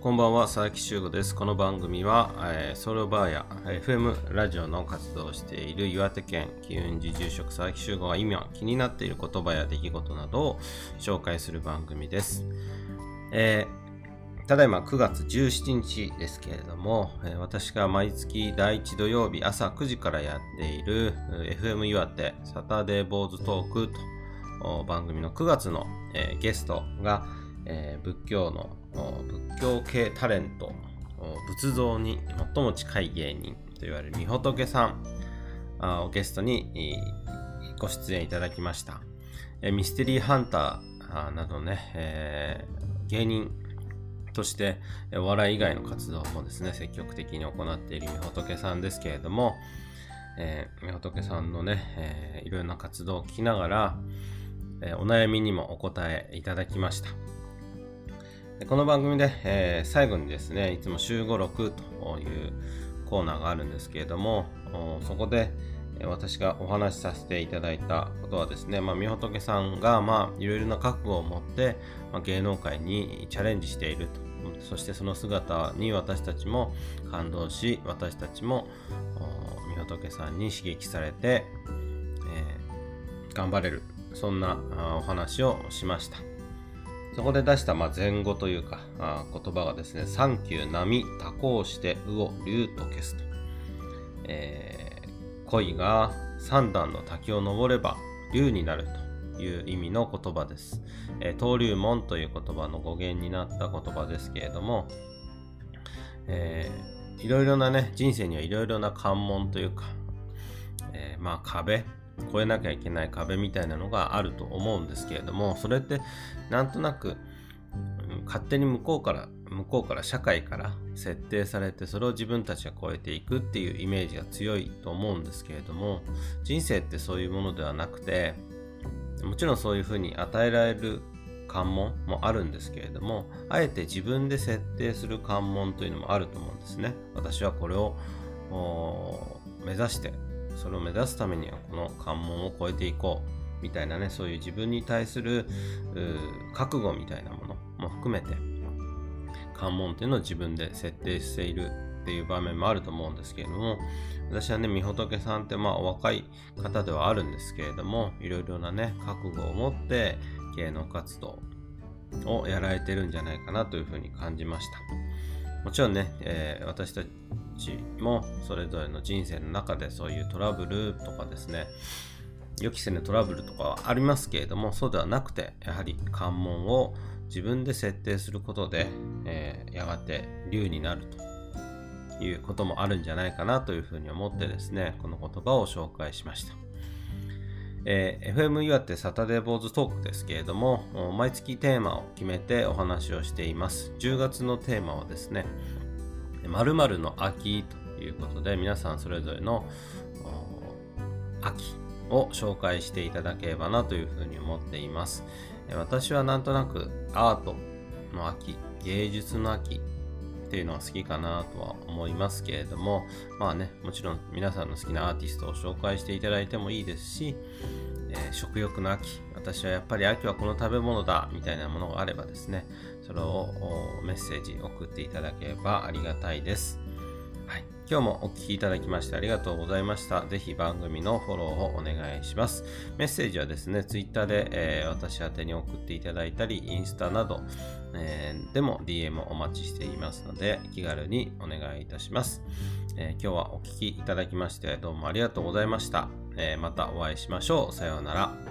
こんばんは、佐々木修吾です。この番組は、えー、ソロバーや FM ラジオの活動をしている岩手県機運寺住職佐々木修吾が今気になっている言葉や出来事などを紹介する番組です。えー、ただいま9月17日ですけれども、えー、私が毎月第1土曜日朝9時からやっている FM 岩手サタデーボーズトークと番組の9月の、えー、ゲストが、えー、仏教の仏教系タレント仏像に最も近い芸人と言われるみほとけさんをゲストにご出演いただきました。ミステリーハンターなどね、芸人としてお笑い以外の活動もですね、積極的に行っているみほとけさんですけれども、えー、みほとけさんのね、えー、いろな活動を聞きながら、お悩みにもお答えいただきました。この番組で、えー、最後にですね、いつも週5、6というコーナーがあるんですけれども、そこで私がお話しさせていただいたことはですね、まあ、みほとけさんが、まあ、いろいろな覚悟を持って、まあ、芸能界にチャレンジしていると。そしてその姿に私たちも感動し、私たちもみほとけさんに刺激されて、えー、頑張れる。そんなお話をしました。そこで出したまあ前後というかあ言葉がですね、サンキュー、波、蛇行して、魚、竜と消すと。えー、恋が三段の滝を登れば竜になるという意味の言葉です。えー、登竜門という言葉の語源になった言葉ですけれども、えー、いろいろなね、人生にはいろいろな関門というか、えー、まあ壁、越えなきゃいけない壁みたいなのがあると思うんですけれどもそれってなんとなく、勝手に向こうから向こうから社会から設定されてそれを自分たちが超えていくっていうイメージが強いと思うんですけれども人生ってそういうものではなくてもちろんそういうふうに与えられる関門もあるんですけれどもあえて自分で設定する関門というのもあると思うんですね。私はこれを目指してそれを目指すためにはこの関門を越えていこうみたいなねそういう自分に対する覚悟みたいなものも含めて関門っていうのを自分で設定しているっていう場面もあると思うんですけれども私はねみほとけさんってまあお若い方ではあるんですけれどもいろいろなね覚悟を持って芸能活動をやられてるんじゃないかなというふうに感じました。もちろんね、えー、私たちもそれぞれの人生の中でそういうトラブルとかですね予期せぬトラブルとかはありますけれどもそうではなくてやはり関門を自分で設定することで、えー、やがて竜になるということもあるんじゃないかなというふうに思ってですねこの言葉を紹介しました。えー、FM 岩手サタデーボーズトークですけれども毎月テーマを決めてお話をしています10月のテーマはですね〇〇の秋ということで皆さんそれぞれの秋を紹介していただければなというふうに思っています。私はなんとなくアートの秋芸術の秋っていうのは好きかなとは思いますけれどもまあねもちろん皆さんの好きなアーティストを紹介していただいてもいいですし、え、食欲の秋私はやっぱり秋はこの食べ物だみたいなものがあればですねそれをメッセージ送っていただければありがたいです。はい、今日もお聴きいただきましてありがとうございました。ぜひ番組のフォローをお願いします。メッセージはですね、Twitter で、えー、私宛に送っていただいたり、インスタなど、えー、でも DM をお待ちしていますので、気軽にお願いいたします。えー、今日はお聴きいただきましてどうもありがとうございました。えまたお会いしましょう。さようなら。